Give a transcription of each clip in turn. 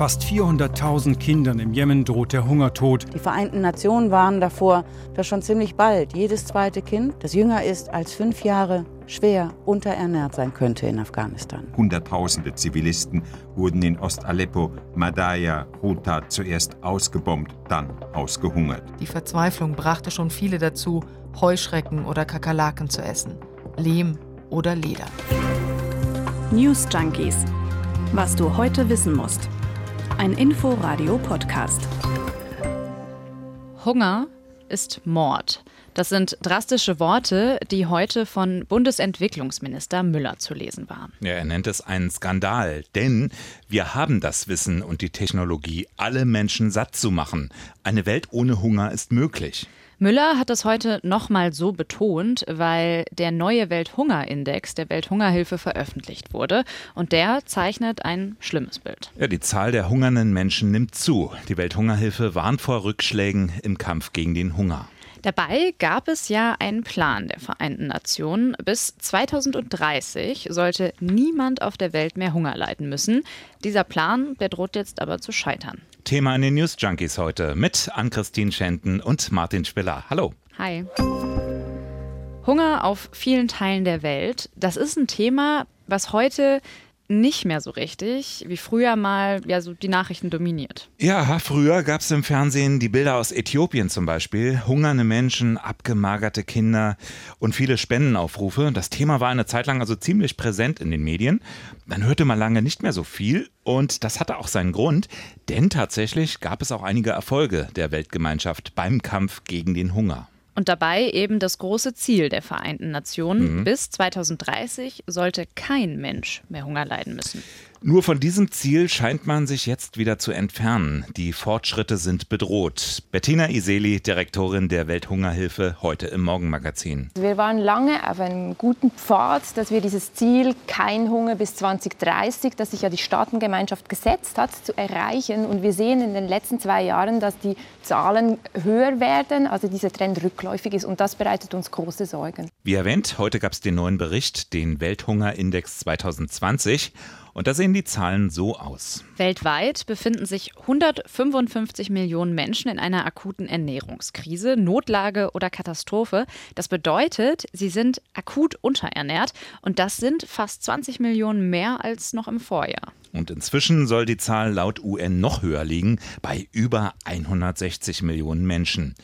Fast 400.000 Kindern im Jemen droht der Hungertod. Die Vereinten Nationen warnen davor, dass schon ziemlich bald jedes zweite Kind, das jünger ist als fünf Jahre, schwer unterernährt sein könnte in Afghanistan. Hunderttausende Zivilisten wurden in Ost-Aleppo, Madaya, Ghouta zuerst ausgebombt, dann ausgehungert. Die Verzweiflung brachte schon viele dazu, Heuschrecken oder Kakerlaken zu essen, Lehm oder Leder. News Junkies. Was du heute wissen musst. Ein Info-Radio-Podcast. Hunger ist Mord. Das sind drastische Worte, die heute von Bundesentwicklungsminister Müller zu lesen waren. Ja, er nennt es einen Skandal, denn wir haben das Wissen und die Technologie, alle Menschen satt zu machen. Eine Welt ohne Hunger ist möglich. Müller hat das heute nochmal so betont, weil der neue Welthungerindex der Welthungerhilfe veröffentlicht wurde und der zeichnet ein schlimmes Bild. Ja, die Zahl der hungernden Menschen nimmt zu. Die Welthungerhilfe warnt vor Rückschlägen im Kampf gegen den Hunger. Dabei gab es ja einen Plan der Vereinten Nationen. Bis 2030 sollte niemand auf der Welt mehr Hunger leiden müssen. Dieser Plan, der droht jetzt aber zu scheitern. Thema in den News Junkies heute mit Ann-Christine Schenten und Martin Spiller. Hallo. Hi. Hunger auf vielen Teilen der Welt, das ist ein Thema, was heute nicht mehr so richtig, wie früher mal ja so die Nachrichten dominiert. Ja, früher gab es im Fernsehen die Bilder aus Äthiopien zum Beispiel. Hungernde Menschen, abgemagerte Kinder und viele Spendenaufrufe. Das Thema war eine Zeit lang also ziemlich präsent in den Medien. Dann hörte man lange nicht mehr so viel und das hatte auch seinen Grund, denn tatsächlich gab es auch einige Erfolge der Weltgemeinschaft beim Kampf gegen den Hunger. Und dabei eben das große Ziel der Vereinten Nationen. Mhm. Bis 2030 sollte kein Mensch mehr Hunger leiden müssen. Nur von diesem Ziel scheint man sich jetzt wieder zu entfernen. Die Fortschritte sind bedroht. Bettina Iseli, Direktorin der Welthungerhilfe, heute im Morgenmagazin. Wir waren lange auf einem guten Pfad, dass wir dieses Ziel kein Hunger bis 2030, das sich ja die Staatengemeinschaft gesetzt hat, zu erreichen. Und wir sehen in den letzten zwei Jahren, dass die Zahlen höher werden, also dieser Trend rückläufig ist. Und das bereitet uns große Sorgen. Wie erwähnt, heute gab es den neuen Bericht, den Welthungerindex 2020. Und da sehen die Zahlen so aus. Weltweit befinden sich 155 Millionen Menschen in einer akuten Ernährungskrise, Notlage oder Katastrophe. Das bedeutet, sie sind akut unterernährt und das sind fast 20 Millionen mehr als noch im Vorjahr. Und inzwischen soll die Zahl laut UN noch höher liegen, bei über 160 Millionen Menschen.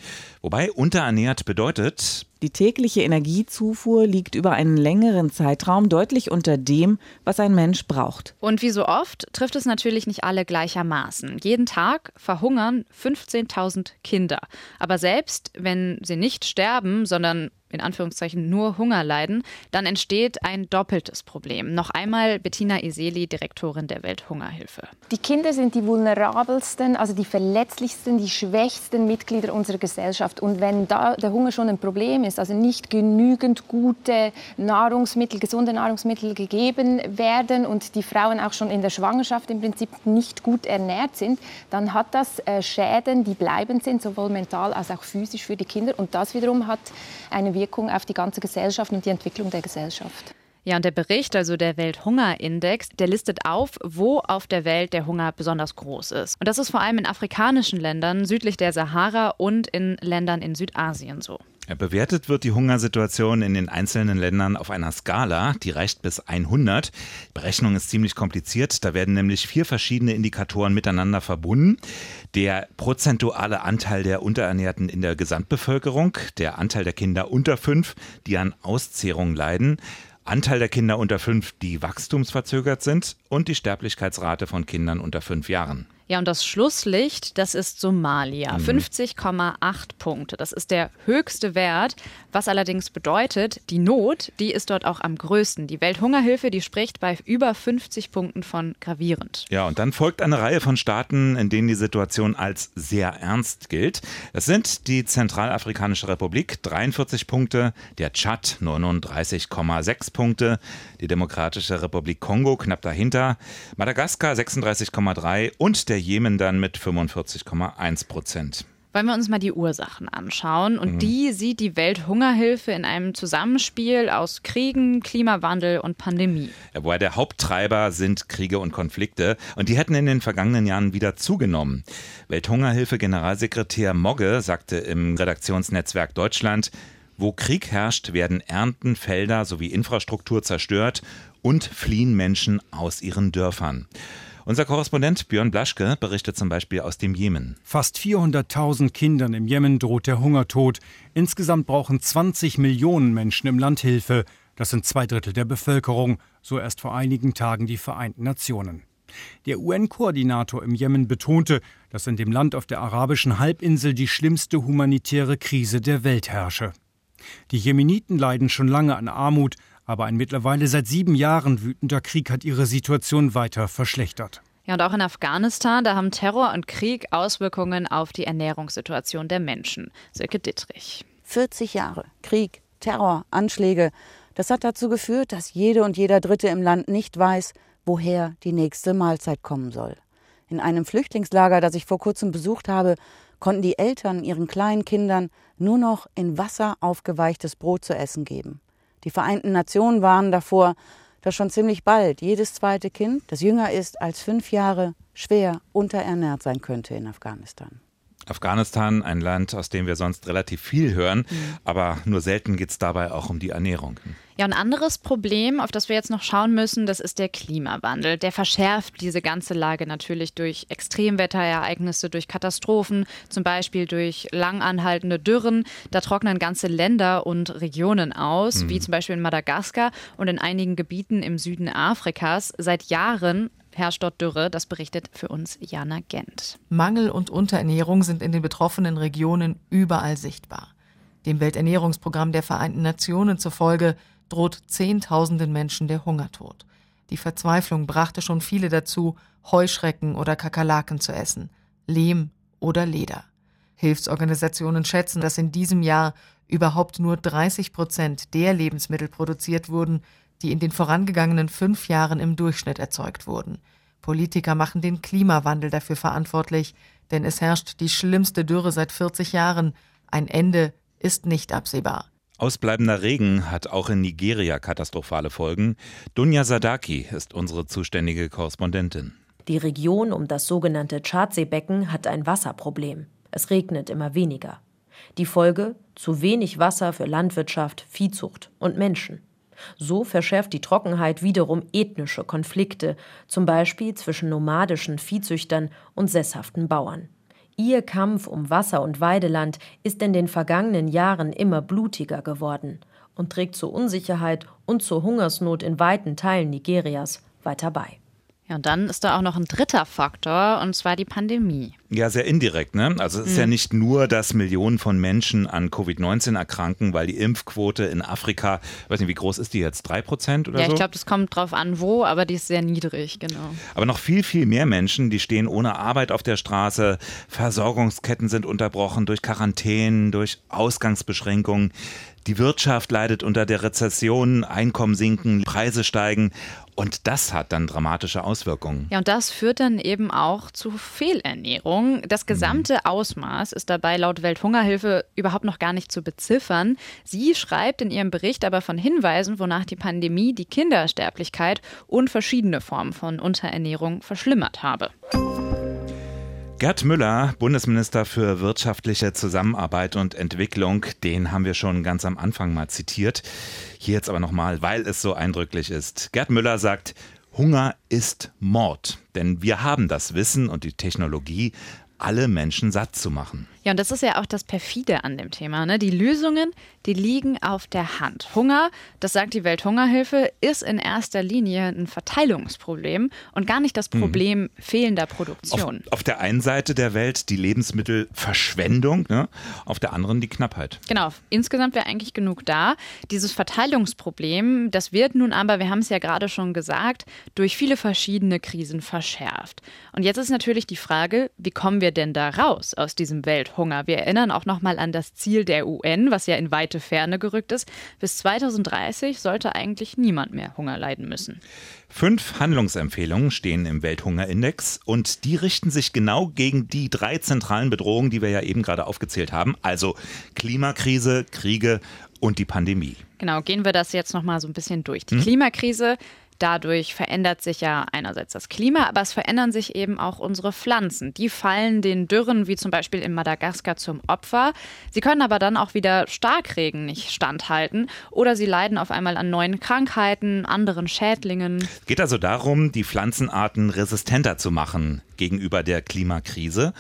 Wobei unterernährt bedeutet, die tägliche Energiezufuhr liegt über einen längeren Zeitraum deutlich unter dem, was ein Mensch braucht. Und wie so oft trifft es natürlich nicht alle gleichermaßen. Jeden Tag verhungern 15.000 Kinder. Aber selbst wenn sie nicht sterben, sondern in Anführungszeichen nur Hunger leiden, dann entsteht ein doppeltes Problem. Noch einmal Bettina Iseli, Direktorin der Welthungerhilfe. Die Kinder sind die vulnerabelsten, also die verletzlichsten, die schwächsten Mitglieder unserer Gesellschaft. Und wenn da der Hunger schon ein Problem ist, also nicht genügend gute Nahrungsmittel, gesunde Nahrungsmittel gegeben werden und die Frauen auch schon in der Schwangerschaft im Prinzip nicht gut ernährt sind, dann hat das äh, Schäden, die bleibend sind, sowohl mental als auch physisch für die Kinder. Und das wiederum hat eine Wirkung auf die ganze Gesellschaft und die Entwicklung der Gesellschaft. Ja, und der Bericht, also der Welthungerindex, der listet auf, wo auf der Welt der Hunger besonders groß ist. Und das ist vor allem in afrikanischen Ländern südlich der Sahara und in Ländern in Südasien so. Bewertet wird die Hungersituation in den einzelnen Ländern auf einer Skala, die reicht bis 100. Die Berechnung ist ziemlich kompliziert, da werden nämlich vier verschiedene Indikatoren miteinander verbunden. Der prozentuale Anteil der Unterernährten in der Gesamtbevölkerung, der Anteil der Kinder unter fünf, die an Auszehrung leiden, Anteil der Kinder unter fünf, die wachstumsverzögert sind und die Sterblichkeitsrate von Kindern unter fünf Jahren. Ja, und das Schlusslicht, das ist Somalia. Mhm. 50,8 Punkte. Das ist der höchste Wert, was allerdings bedeutet, die Not, die ist dort auch am größten. Die Welthungerhilfe, die spricht bei über 50 Punkten von gravierend. Ja, und dann folgt eine Reihe von Staaten, in denen die Situation als sehr ernst gilt. Das sind die Zentralafrikanische Republik 43 Punkte, der Tschad 39,6 Punkte, die Demokratische Republik Kongo knapp dahinter, Madagaskar 36,3 und der Jemen dann mit 45,1 Prozent. Wollen wir uns mal die Ursachen anschauen. Und Mhm. die sieht die Welthungerhilfe in einem Zusammenspiel aus Kriegen, Klimawandel und Pandemie. Ja, wobei der Haupttreiber sind Kriege und Konflikte und die hätten in den vergangenen Jahren wieder zugenommen. Welthungerhilfe-Generalsekretär Mogge sagte im Redaktionsnetzwerk Deutschland, wo Krieg herrscht, werden Ernten, Felder sowie Infrastruktur zerstört und fliehen Menschen aus ihren Dörfern. Unser Korrespondent Björn Blaschke berichtet zum Beispiel aus dem Jemen. Fast 400.000 Kindern im Jemen droht der Hungertod. Insgesamt brauchen 20 Millionen Menschen im Land Hilfe. Das sind zwei Drittel der Bevölkerung, so erst vor einigen Tagen die Vereinten Nationen. Der UN-Koordinator im Jemen betonte, dass in dem Land auf der arabischen Halbinsel die schlimmste humanitäre Krise der Welt herrsche. Die Jemeniten leiden schon lange an Armut, aber ein mittlerweile seit sieben Jahren wütender Krieg hat ihre Situation weiter verschlechtert. Ja, und auch in Afghanistan, da haben Terror und Krieg Auswirkungen auf die Ernährungssituation der Menschen. Silke Dittrich. 40 Jahre Krieg, Terror, Anschläge. Das hat dazu geführt, dass jede und jeder Dritte im Land nicht weiß, woher die nächste Mahlzeit kommen soll. In einem Flüchtlingslager, das ich vor kurzem besucht habe, konnten die Eltern ihren kleinen Kindern nur noch in Wasser aufgeweichtes Brot zu essen geben. Die Vereinten Nationen warnen davor, dass schon ziemlich bald jedes zweite Kind, das jünger ist als fünf Jahre, schwer unterernährt sein könnte in Afghanistan. Afghanistan, ein Land, aus dem wir sonst relativ viel hören, aber nur selten geht es dabei auch um die Ernährung. Ja, ein anderes Problem, auf das wir jetzt noch schauen müssen, das ist der Klimawandel. Der verschärft diese ganze Lage natürlich durch Extremwetterereignisse, durch Katastrophen, zum Beispiel durch langanhaltende Dürren. Da trocknen ganze Länder und Regionen aus, Mhm. wie zum Beispiel in Madagaskar und in einigen Gebieten im Süden Afrikas. Seit Jahren herrscht dort Dürre. Das berichtet für uns Jana Gent. Mangel und Unterernährung sind in den betroffenen Regionen überall sichtbar. Dem Welternährungsprogramm der Vereinten Nationen zufolge droht Zehntausenden Menschen der Hungertod. Die Verzweiflung brachte schon viele dazu, Heuschrecken oder Kakerlaken zu essen, Lehm oder Leder. Hilfsorganisationen schätzen, dass in diesem Jahr überhaupt nur 30 Prozent der Lebensmittel produziert wurden, die in den vorangegangenen fünf Jahren im Durchschnitt erzeugt wurden. Politiker machen den Klimawandel dafür verantwortlich, denn es herrscht die schlimmste Dürre seit 40 Jahren. Ein Ende ist nicht absehbar. Ausbleibender Regen hat auch in Nigeria katastrophale Folgen. Dunja Sadaki ist unsere zuständige Korrespondentin. Die Region um das sogenannte Tschadsee-Becken hat ein Wasserproblem. Es regnet immer weniger. Die Folge? Zu wenig Wasser für Landwirtschaft, Viehzucht und Menschen. So verschärft die Trockenheit wiederum ethnische Konflikte, zum Beispiel zwischen nomadischen Viehzüchtern und sesshaften Bauern. Ihr Kampf um Wasser und Weideland ist in den vergangenen Jahren immer blutiger geworden und trägt zur Unsicherheit und zur Hungersnot in weiten Teilen Nigerias weiter bei. Ja, und dann ist da auch noch ein dritter Faktor, und zwar die Pandemie. Ja, sehr indirekt. Ne? Also es ist Mhm. ja nicht nur, dass Millionen von Menschen an Covid-19 erkranken, weil die Impfquote in Afrika, ich weiß nicht, wie groß ist die jetzt? Drei Prozent oder ja, so? ich glaube, das kommt drauf an, wo, aber die ist sehr niedrig, genau. Aber noch viel, viel mehr Menschen, die stehen ohne Arbeit auf der Straße. Versorgungsketten sind unterbrochen durch Quarantänen, durch Ausgangsbeschränkungen. Die Wirtschaft leidet unter der Rezession, Einkommen sinken, Preise steigen. Und das hat dann dramatische Auswirkungen. Ja, und das führt dann eben auch zu Fehlernährung. Das gesamte Ausmaß ist dabei laut Welthungerhilfe überhaupt noch gar nicht zu beziffern. Sie schreibt in ihrem Bericht aber von Hinweisen, wonach die Pandemie die Kindersterblichkeit und verschiedene Formen von Unterernährung verschlimmert habe. Gerd Müller, Bundesminister für wirtschaftliche Zusammenarbeit und Entwicklung, den haben wir schon ganz am Anfang mal zitiert. Hier jetzt aber nochmal, weil es so eindrücklich ist. Gerd Müller sagt, Hunger ist Mord, denn wir haben das Wissen und die Technologie, alle Menschen satt zu machen. Ja, und das ist ja auch das Perfide an dem Thema. Ne? Die Lösungen, die liegen auf der Hand. Hunger, das sagt die Welthungerhilfe, ist in erster Linie ein Verteilungsproblem und gar nicht das Problem fehlender Produktion. Auf, auf der einen Seite der Welt die Lebensmittelverschwendung, ne? auf der anderen die Knappheit. Genau, insgesamt wäre eigentlich genug da. Dieses Verteilungsproblem, das wird nun aber, wir haben es ja gerade schon gesagt, durch viele verschiedene Krisen verschärft. Und jetzt ist natürlich die Frage, wie kommen wir denn da raus aus diesem Welthunger? Auf Hunger. Wir erinnern auch noch mal an das Ziel der UN, was ja in weite Ferne gerückt ist. Bis 2030 sollte eigentlich niemand mehr Hunger leiden müssen. Fünf Handlungsempfehlungen stehen im Welthungerindex und die richten sich genau gegen die drei zentralen Bedrohungen, die wir ja eben gerade aufgezählt haben, also Klimakrise, Kriege und die Pandemie. Genau, gehen wir das jetzt noch mal so ein bisschen durch. Die hm? Klimakrise Dadurch verändert sich ja einerseits das Klima, aber es verändern sich eben auch unsere Pflanzen. Die fallen den Dürren, wie zum Beispiel in Madagaskar, zum Opfer. Sie können aber dann auch wieder Starkregen nicht standhalten oder sie leiden auf einmal an neuen Krankheiten, anderen Schädlingen. Es geht also darum, die Pflanzenarten resistenter zu machen gegenüber der Klimakrise.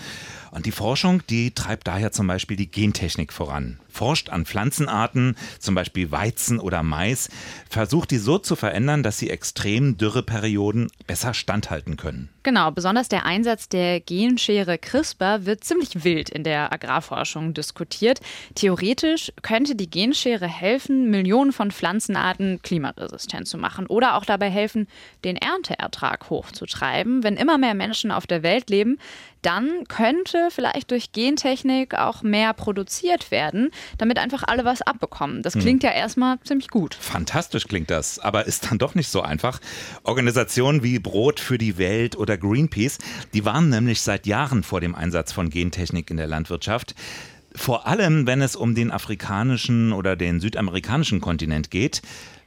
Und die Forschung, die treibt daher zum Beispiel die Gentechnik voran. Forscht an Pflanzenarten, zum Beispiel Weizen oder Mais, versucht die so zu verändern, dass sie extremen Dürreperioden besser standhalten können. Genau, besonders der Einsatz der Genschere CRISPR wird ziemlich wild in der Agrarforschung diskutiert. Theoretisch könnte die Genschere helfen, Millionen von Pflanzenarten klimaresistent zu machen oder auch dabei helfen, den Ernteertrag hochzutreiben. Wenn immer mehr Menschen auf der Welt leben, dann könnte vielleicht durch Gentechnik auch mehr produziert werden, damit einfach alle was abbekommen. Das hm. klingt hm. ja erstmal ziemlich gut. Fantastisch klingt das, aber ist dann doch nicht so einfach. Organisationen wie Brot für die Welt oder Greenpeace, die warnen nämlich seit Jahren vor dem Einsatz von Gentechnik in der Landwirtschaft. Vor allem, wenn es um den afrikanischen oder den südamerikanischen Kontinent geht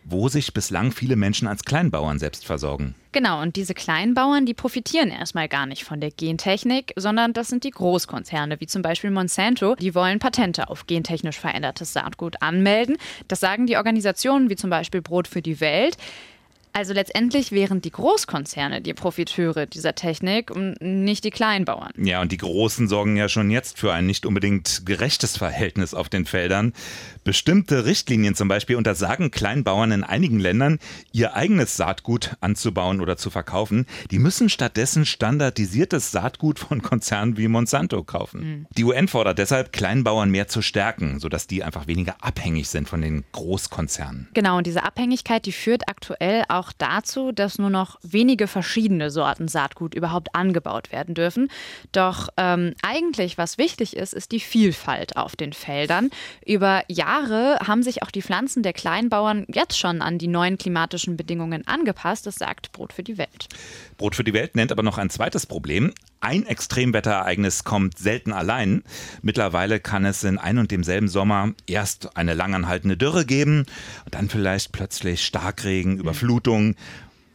wo sich bislang viele Menschen als Kleinbauern selbst versorgen. Genau, und diese Kleinbauern, die profitieren erstmal gar nicht von der Gentechnik, sondern das sind die Großkonzerne, wie zum Beispiel Monsanto. Die wollen Patente auf gentechnisch verändertes Saatgut anmelden. Das sagen die Organisationen wie zum Beispiel Brot für die Welt. Also letztendlich wären die Großkonzerne die Profiteure dieser Technik und nicht die Kleinbauern. Ja, und die Großen sorgen ja schon jetzt für ein nicht unbedingt gerechtes Verhältnis auf den Feldern. Bestimmte Richtlinien zum Beispiel untersagen Kleinbauern in einigen Ländern, ihr eigenes Saatgut anzubauen oder zu verkaufen. Die müssen stattdessen standardisiertes Saatgut von Konzernen wie Monsanto kaufen. Mhm. Die UN fordert deshalb, Kleinbauern mehr zu stärken, sodass die einfach weniger abhängig sind von den Großkonzernen. Genau, und diese Abhängigkeit, die führt aktuell auch auch dazu, dass nur noch wenige verschiedene Sorten Saatgut überhaupt angebaut werden dürfen. Doch ähm, eigentlich, was wichtig ist, ist die Vielfalt auf den Feldern. Über Jahre haben sich auch die Pflanzen der Kleinbauern jetzt schon an die neuen klimatischen Bedingungen angepasst. Das sagt Brot für die Welt. Brot für die Welt nennt aber noch ein zweites Problem. Ein Extremwetterereignis kommt selten allein. Mittlerweile kann es in ein und demselben Sommer erst eine langanhaltende Dürre geben und dann vielleicht plötzlich Starkregen, mhm. Überflutung.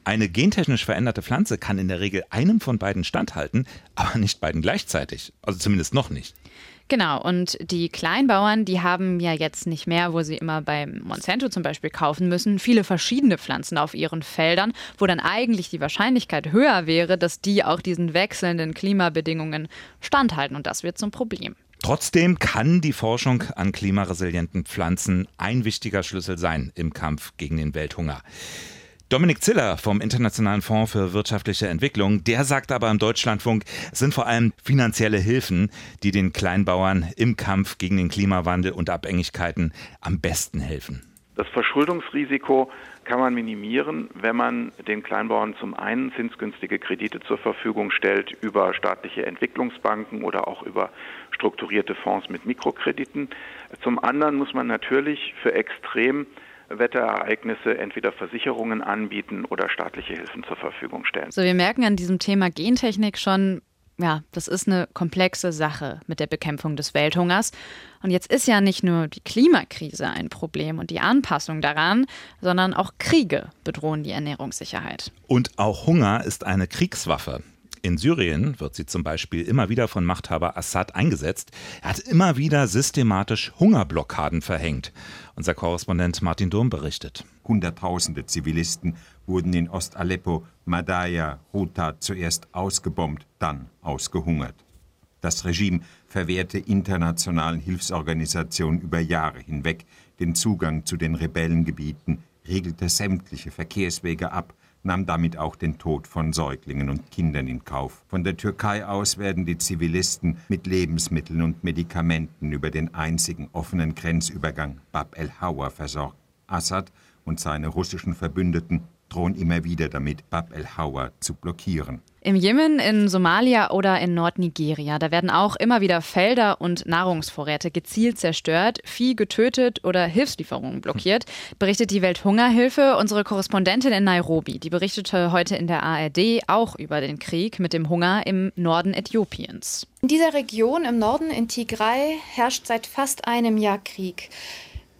Eine gentechnisch veränderte Pflanze kann in der Regel einem von beiden standhalten, aber nicht beiden gleichzeitig. Also zumindest noch nicht. Genau, und die Kleinbauern, die haben ja jetzt nicht mehr, wo sie immer beim Monsanto zum Beispiel kaufen müssen, viele verschiedene Pflanzen auf ihren Feldern, wo dann eigentlich die Wahrscheinlichkeit höher wäre, dass die auch diesen wechselnden Klimabedingungen standhalten. Und das wird zum Problem. Trotzdem kann die Forschung an klimaresilienten Pflanzen ein wichtiger Schlüssel sein im Kampf gegen den Welthunger. Dominik Ziller vom Internationalen Fonds für wirtschaftliche Entwicklung, der sagt aber im Deutschlandfunk, es sind vor allem finanzielle Hilfen, die den Kleinbauern im Kampf gegen den Klimawandel und Abhängigkeiten am besten helfen. Das Verschuldungsrisiko kann man minimieren, wenn man den Kleinbauern zum einen zinsgünstige Kredite zur Verfügung stellt über staatliche Entwicklungsbanken oder auch über strukturierte Fonds mit Mikrokrediten. Zum anderen muss man natürlich für extrem Wetterereignisse entweder Versicherungen anbieten oder staatliche Hilfen zur Verfügung stellen. So, wir merken an diesem Thema Gentechnik schon, ja, das ist eine komplexe Sache mit der Bekämpfung des Welthungers. Und jetzt ist ja nicht nur die Klimakrise ein Problem und die Anpassung daran, sondern auch Kriege bedrohen die Ernährungssicherheit. Und auch Hunger ist eine Kriegswaffe. In Syrien wird sie zum Beispiel immer wieder von Machthaber Assad eingesetzt. Er hat immer wieder systematisch Hungerblockaden verhängt. Unser Korrespondent Martin Durm berichtet. Hunderttausende Zivilisten wurden in Ost-Aleppo, Madaya, Houta zuerst ausgebombt, dann ausgehungert. Das Regime verwehrte internationalen Hilfsorganisationen über Jahre hinweg den Zugang zu den Rebellengebieten, regelte sämtliche Verkehrswege ab nahm damit auch den Tod von Säuglingen und Kindern in Kauf. Von der Türkei aus werden die Zivilisten mit Lebensmitteln und Medikamenten über den einzigen offenen Grenzübergang Bab el-Hawa versorgt. Assad und seine russischen Verbündeten drohen immer wieder damit, Bab el-Hawa zu blockieren. Im Jemen, in Somalia oder in Nordnigeria, da werden auch immer wieder Felder und Nahrungsvorräte gezielt zerstört, Vieh getötet oder Hilfslieferungen blockiert, berichtet die Welthungerhilfe. Unsere Korrespondentin in Nairobi, die berichtete heute in der ARD auch über den Krieg mit dem Hunger im Norden Äthiopiens. In dieser Region im Norden in Tigray herrscht seit fast einem Jahr Krieg.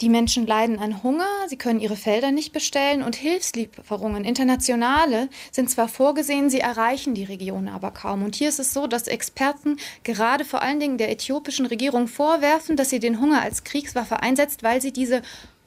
Die Menschen leiden an Hunger, sie können ihre Felder nicht bestellen und Hilfslieferungen, internationale, sind zwar vorgesehen, sie erreichen die Region aber kaum. Und hier ist es so, dass Experten gerade vor allen Dingen der äthiopischen Regierung vorwerfen, dass sie den Hunger als Kriegswaffe einsetzt, weil sie diese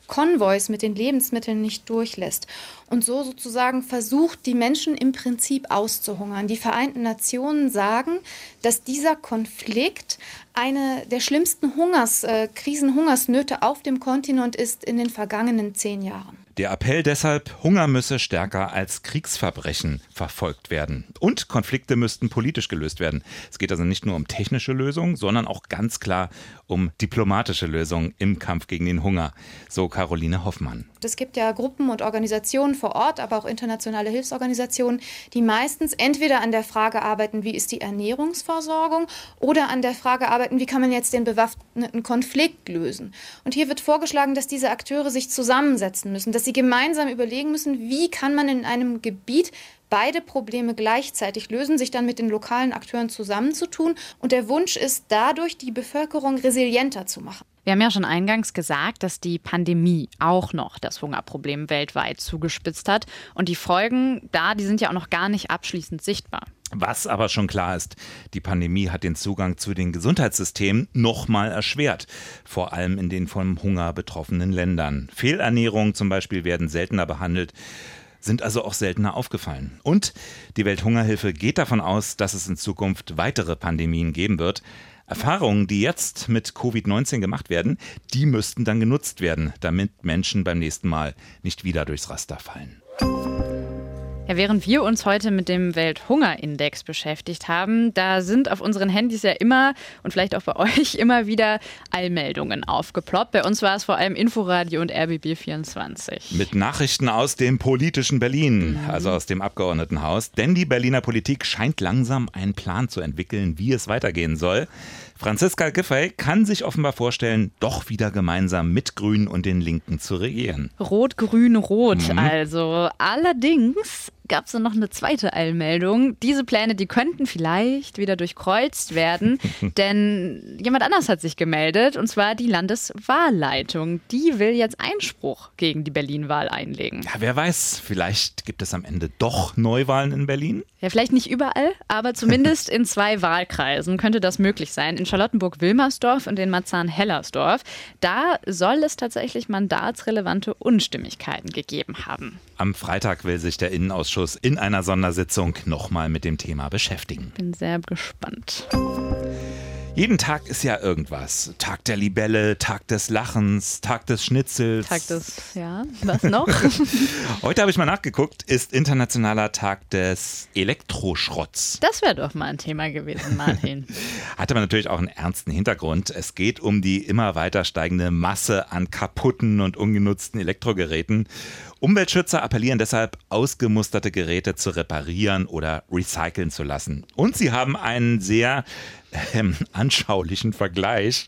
Konvois mit den Lebensmitteln nicht durchlässt und so sozusagen versucht, die Menschen im Prinzip auszuhungern. Die Vereinten Nationen sagen, dass dieser Konflikt eine der schlimmsten Hungers, äh, Krisenhungersnöte auf dem Kontinent ist in den vergangenen zehn Jahren. Der Appell deshalb, Hunger müsse stärker als Kriegsverbrechen verfolgt werden. Und Konflikte müssten politisch gelöst werden. Es geht also nicht nur um technische Lösungen, sondern auch ganz klar um diplomatische Lösungen im Kampf gegen den Hunger. So Caroline Hoffmann. Es gibt ja Gruppen und Organisationen vor Ort, aber auch internationale Hilfsorganisationen, die meistens entweder an der Frage arbeiten, wie ist die Ernährungsversorgung, oder an der Frage arbeiten, wie kann man jetzt den bewaffneten Konflikt lösen. Und hier wird vorgeschlagen, dass diese Akteure sich zusammensetzen müssen, dass sie gemeinsam überlegen müssen, wie kann man in einem Gebiet beide Probleme gleichzeitig lösen, sich dann mit den lokalen Akteuren zusammenzutun. Und der Wunsch ist dadurch, die Bevölkerung resilienter zu machen. Wir haben ja schon eingangs gesagt, dass die Pandemie auch noch das Hungerproblem weltweit zugespitzt hat. Und die Folgen da, die sind ja auch noch gar nicht abschließend sichtbar. Was aber schon klar ist, die Pandemie hat den Zugang zu den Gesundheitssystemen nochmal erschwert, vor allem in den vom Hunger betroffenen Ländern. Fehlernährung zum Beispiel werden seltener behandelt, sind also auch seltener aufgefallen. Und die Welthungerhilfe geht davon aus, dass es in Zukunft weitere Pandemien geben wird. Erfahrungen, die jetzt mit Covid-19 gemacht werden, die müssten dann genutzt werden, damit Menschen beim nächsten Mal nicht wieder durchs Raster fallen. Ja, während wir uns heute mit dem Welthungerindex beschäftigt haben, da sind auf unseren Handys ja immer und vielleicht auch bei euch immer wieder Allmeldungen aufgeploppt. Bei uns war es vor allem Inforadio und RBB24. Mit Nachrichten aus dem politischen Berlin, mhm. also aus dem Abgeordnetenhaus. Denn die Berliner Politik scheint langsam einen Plan zu entwickeln, wie es weitergehen soll. Franziska Giffey kann sich offenbar vorstellen, doch wieder gemeinsam mit Grünen und den Linken zu regieren. Rot, Grün, Rot. Mhm. Also allerdings gab es dann noch eine zweite Eilmeldung. Diese Pläne, die könnten vielleicht wieder durchkreuzt werden, denn jemand anders hat sich gemeldet, und zwar die Landeswahlleitung. Die will jetzt Einspruch gegen die Berlin-Wahl einlegen. Ja, wer weiß, vielleicht gibt es am Ende doch Neuwahlen in Berlin? Ja, vielleicht nicht überall, aber zumindest in zwei Wahlkreisen könnte das möglich sein. In Charlottenburg-Wilmersdorf und in Marzahn-Hellersdorf. Da soll es tatsächlich mandatsrelevante Unstimmigkeiten gegeben haben. Am Freitag will sich der Innenausschuss in einer Sondersitzung nochmal mit dem Thema beschäftigen. Bin sehr gespannt. Jeden Tag ist ja irgendwas. Tag der Libelle, Tag des Lachens, Tag des Schnitzels. Tag des, ja, was noch? Heute habe ich mal nachgeguckt, ist internationaler Tag des Elektroschrotts. Das wäre doch mal ein Thema gewesen, Martin. Hat aber natürlich auch einen ernsten Hintergrund. Es geht um die immer weiter steigende Masse an kaputten und ungenutzten Elektrogeräten. Umweltschützer appellieren deshalb, ausgemusterte Geräte zu reparieren oder recyceln zu lassen. Und sie haben einen sehr äh, anschaulichen Vergleich.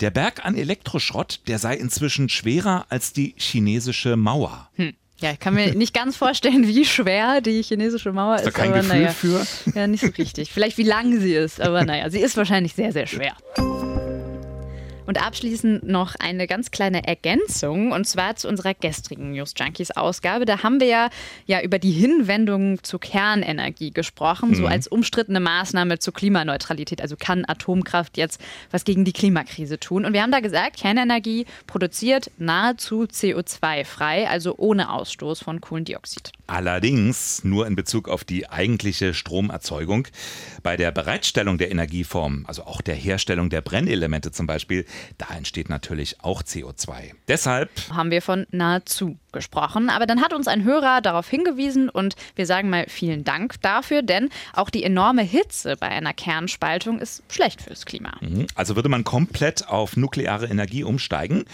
Der Berg an Elektroschrott, der sei inzwischen schwerer als die chinesische Mauer. Hm. Ja, ich kann mir nicht ganz vorstellen, wie schwer die chinesische Mauer ist. Ist da kein aber Gefühl naja, für? Ja, nicht so richtig. Vielleicht wie lang sie ist, aber naja, sie ist wahrscheinlich sehr, sehr schwer. Und abschließend noch eine ganz kleine Ergänzung und zwar zu unserer gestrigen News Junkies Ausgabe. Da haben wir ja, ja über die Hinwendung zu Kernenergie gesprochen, mhm. so als umstrittene Maßnahme zur Klimaneutralität. Also kann Atomkraft jetzt was gegen die Klimakrise tun? Und wir haben da gesagt, Kernenergie produziert nahezu CO2-frei, also ohne Ausstoß von Kohlendioxid. Allerdings nur in Bezug auf die eigentliche Stromerzeugung. Bei der Bereitstellung der Energieform, also auch der Herstellung der Brennelemente zum Beispiel, da entsteht natürlich auch CO2. Deshalb haben wir von nahezu gesprochen. Aber dann hat uns ein Hörer darauf hingewiesen und wir sagen mal vielen Dank dafür, denn auch die enorme Hitze bei einer Kernspaltung ist schlecht fürs Klima. Mhm. Also würde man komplett auf nukleare Energie umsteigen,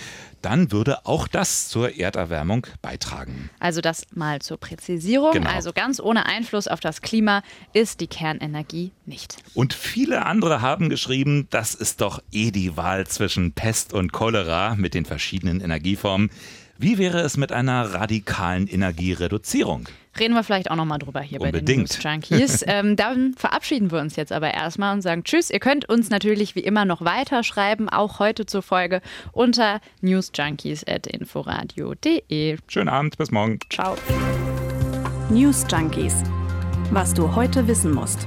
dann würde auch das zur Erderwärmung beitragen. Also das mal zur Präzisierung. Genau. Also ganz ohne Einfluss auf das Klima ist die Kernenergie nicht. Und viele andere haben geschrieben, das ist doch eh die Wahl zwischen Pest und Cholera mit den verschiedenen Energieformen. Wie wäre es mit einer radikalen Energiereduzierung? Reden wir vielleicht auch nochmal drüber hier Unbedingt. bei den News Junkies. ähm, dann verabschieden wir uns jetzt aber erstmal und sagen Tschüss. Ihr könnt uns natürlich wie immer noch weiter schreiben, auch heute zur Folge unter newsjunkies.inforadio.de. Schönen Abend, bis morgen. Ciao. News Junkies. Was du heute wissen musst.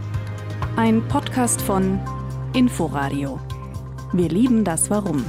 Ein Podcast von Inforadio. Wir lieben das Warum.